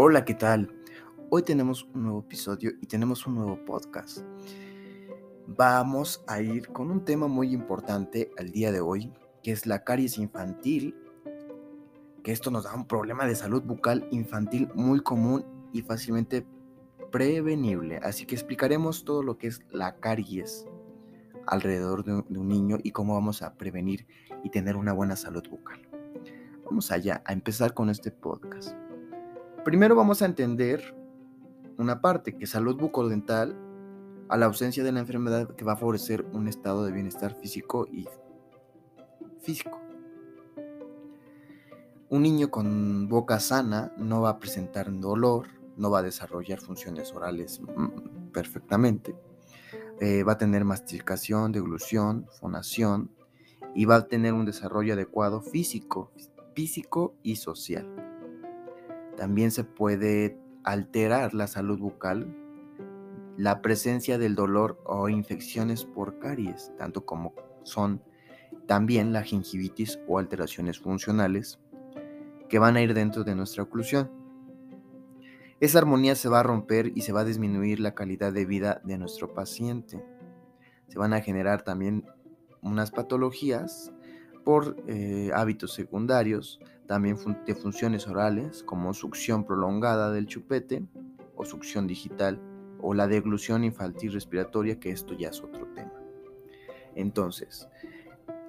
Hola, ¿qué tal? Hoy tenemos un nuevo episodio y tenemos un nuevo podcast. Vamos a ir con un tema muy importante al día de hoy, que es la caries infantil, que esto nos da un problema de salud bucal infantil muy común y fácilmente prevenible. Así que explicaremos todo lo que es la caries alrededor de un niño y cómo vamos a prevenir y tener una buena salud bucal. Vamos allá a empezar con este podcast. Primero vamos a entender una parte que salud bucodental a la ausencia de la enfermedad que va a favorecer un estado de bienestar físico y físico. Un niño con boca sana no va a presentar dolor, no va a desarrollar funciones orales mm, perfectamente, eh, va a tener masticación, deglución, fonación y va a tener un desarrollo adecuado físico, físico y social. También se puede alterar la salud bucal, la presencia del dolor o infecciones por caries, tanto como son también la gingivitis o alteraciones funcionales que van a ir dentro de nuestra oclusión. Esa armonía se va a romper y se va a disminuir la calidad de vida de nuestro paciente. Se van a generar también unas patologías por eh, hábitos secundarios, también de funciones orales como succión prolongada del chupete o succión digital o la deglución infantil respiratoria, que esto ya es otro tema. Entonces,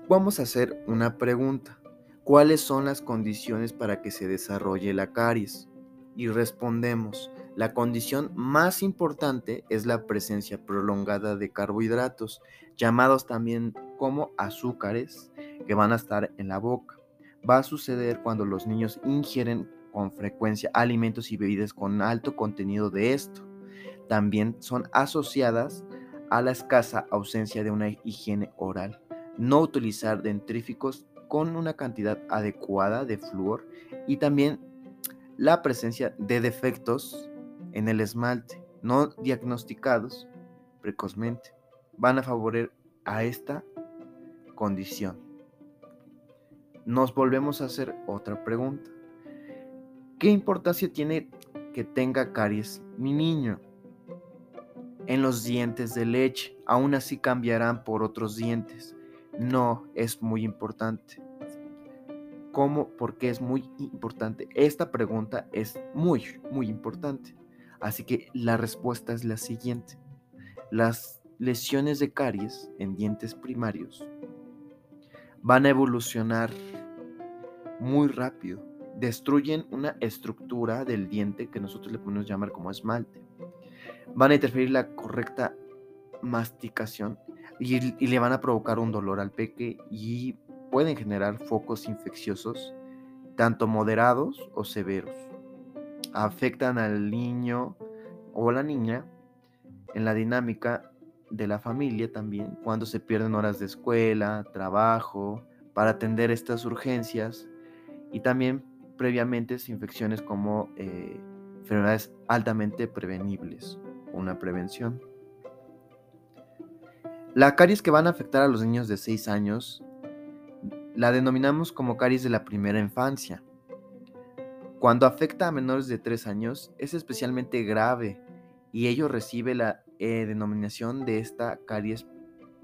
vamos a hacer una pregunta. ¿Cuáles son las condiciones para que se desarrolle la caries? Y respondemos, la condición más importante es la presencia prolongada de carbohidratos, llamados también como azúcares, que van a estar en la boca. Va a suceder cuando los niños ingieren con frecuencia alimentos y bebidas con alto contenido de esto. También son asociadas a la escasa ausencia de una higiene oral. No utilizar dentríficos con una cantidad adecuada de flúor y también la presencia de defectos en el esmalte no diagnosticados precozmente van a favorecer a esta condición nos volvemos a hacer otra pregunta. ¿Qué importancia tiene que tenga caries mi niño? En los dientes de leche, aún así cambiarán por otros dientes. No, es muy importante. ¿Cómo? Porque es muy importante. Esta pregunta es muy, muy importante. Así que la respuesta es la siguiente. Las lesiones de caries en dientes primarios van a evolucionar muy rápido. Destruyen una estructura del diente que nosotros le podemos llamar como esmalte. Van a interferir la correcta masticación y, le van a provocar un dolor al peque y pueden generar focos infecciosos, tanto moderados o severos. Afectan al niño o la niña en la dinámica de la familia también, cuando se pierden horas de escuela, trabajo, para atender estas urgencias y también previamente infecciones como eh, enfermedades altamente prevenibles, una prevención. La caries que van a afectar a los niños de 6 años la denominamos como caries de la primera infancia. Cuando afecta a menores de 3 años es especialmente grave y ello recibe la eh, denominación de esta caries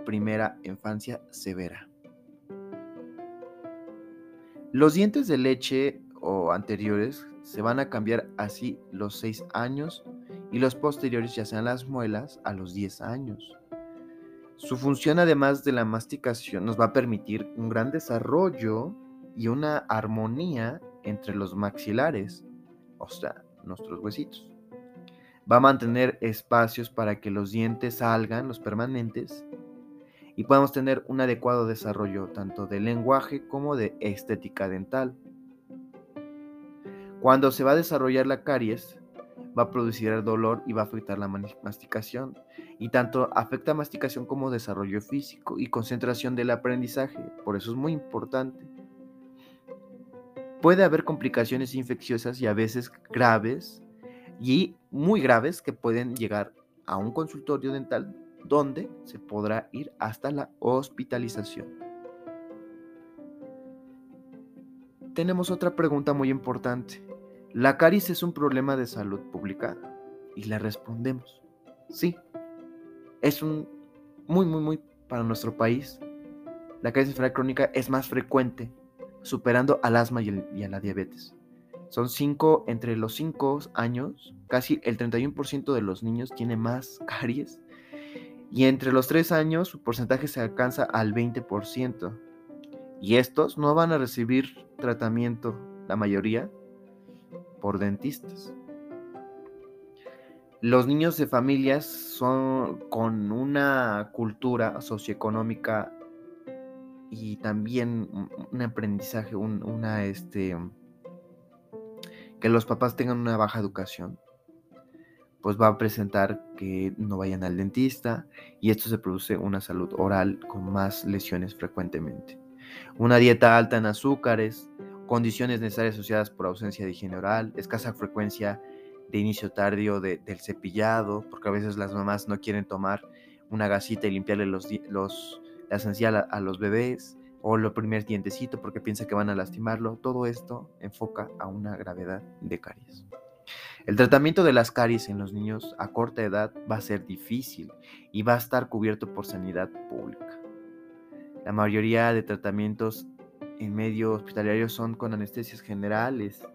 primera infancia severa. Los dientes de leche o anteriores se van a cambiar así los 6 años y los posteriores, ya sean las muelas, a los 10 años. Su función, además de la masticación, nos va a permitir un gran desarrollo y una armonía entre los maxilares, o sea, nuestros huesitos. Va a mantener espacios para que los dientes salgan, los permanentes, y podemos tener un adecuado desarrollo tanto de lenguaje como de estética dental. Cuando se va a desarrollar la caries, va a producir el dolor y va a afectar la masticación. Y tanto afecta masticación como desarrollo físico y concentración del aprendizaje. Por eso es muy importante. Puede haber complicaciones infecciosas y a veces graves y muy graves que pueden llegar a un consultorio dental donde se podrá ir hasta la hospitalización. Tenemos otra pregunta muy importante. ¿La caries es un problema de salud pública? Y le respondemos, sí. Es un muy, muy, muy para nuestro país. La caries enfermedad crónica es más frecuente, superando al asma y, a la diabetes. Son cinco, entre los 5 años, casi el 31% de los niños tiene más caries. Y entre los 3 años, su porcentaje se alcanza al 20%. Y estos no van a recibir tratamiento, la mayoría, por dentistas. Los niños de familias son con una cultura socioeconómica y también un aprendizaje, una este que los papás tengan una baja educación, pues va a presentar que no vayan al dentista y esto se produce una salud oral con más lesiones frecuentemente. Una dieta alta en azúcares, condiciones necesarias asociadas por ausencia de higiene oral, escasa frecuencia de inicio tardío del cepillado, porque a veces las mamás no quieren tomar una gasita y limpiarle los, los, la esencial a, los bebés, o el primer dientecito porque piensa que van a lastimarlo. Todo esto enfoca a una gravedad de caries. El tratamiento de las caries en los niños a corta edad va a ser difícil y va a estar cubierto por sanidad pública. La mayoría de tratamientos en medio hospitalario son con anestesias generales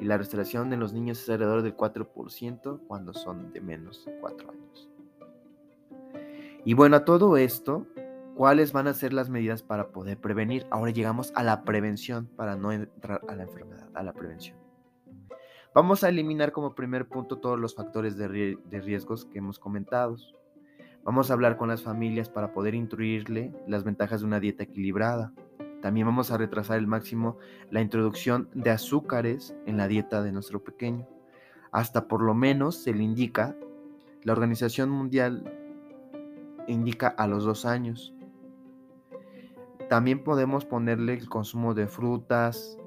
y la restauración de los niños es alrededor del 4% cuando son de menos de 4 años. Y bueno, a todo esto, ¿cuáles van a ser las medidas para poder prevenir? Ahora llegamos a la prevención para no entrar a la enfermedad, a la prevención. Vamos a eliminar como primer punto todos los factores de, riesgos que hemos comentado. Vamos a hablar con las familias para poder instruirle las ventajas de una dieta equilibrada. También vamos a retrasar el máximo la introducción de azúcares en la dieta de nuestro pequeño. Hasta por lo menos se le indica, la Organización Mundial indica a los dos años. También podemos ponerle el consumo de frutas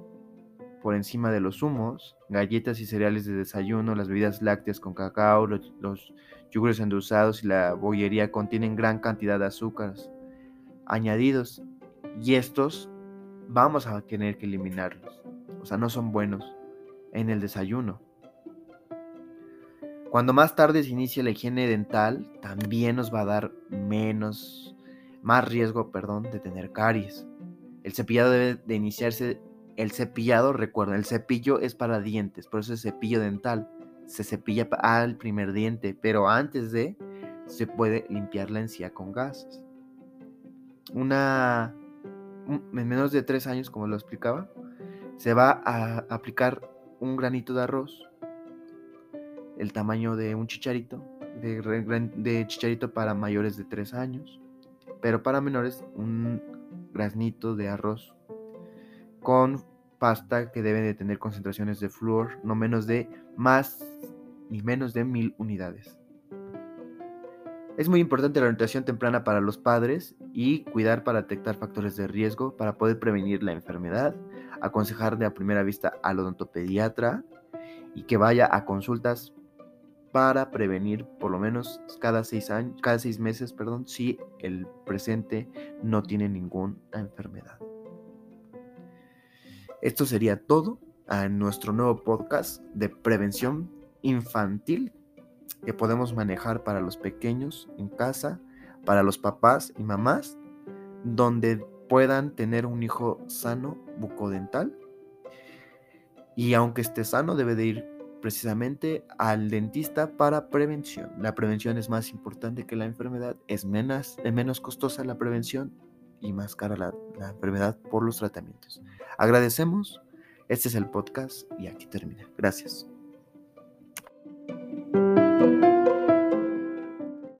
por encima de los zumos, galletas y cereales de desayuno, las bebidas lácteas con cacao, los, los yogures endulzados y la bollería contienen gran cantidad de azúcares añadidos y estos vamos a tener que eliminarlos. O sea, no son buenos en el desayuno. Cuando más tarde se inicia la higiene dental, también nos va a dar menos, más riesgo, perdón, de tener caries. El cepillado debe de iniciarse, el cepillado, recuerden, el cepillo es para dientes, por eso es cepillo dental. Se cepilla al primer diente, pero antes de, se puede limpiar la encía con gases. Una en menos de tres años, como lo explicaba, se va a aplicar un granito de arroz, el tamaño de un chicharito, de, chicharito para mayores de tres años, pero para menores un granito de arroz con pasta que debe de tener concentraciones de flúor no menos de más ni menos de mil unidades. Es muy importante la orientación temprana para los padres y cuidar para detectar factores de riesgo para poder prevenir la enfermedad, aconsejar de a primera vista al odontopediatra y que vaya a consultas para prevenir por lo menos cada seis, años, cada seis meses perdón, si el presente no tiene ninguna enfermedad. Esto sería todo en nuestro nuevo podcast de prevención infantil que podemos manejar para los pequeños en casa, para los papás y mamás, donde puedan tener un hijo sano bucodental. Y aunque esté sano, debe de ir precisamente al dentista para prevención. La prevención es más importante que la enfermedad, es menos, es menos costosa la prevención y más cara la, la enfermedad por los tratamientos. Agradecemos. Este es el podcast y aquí termina. Gracias.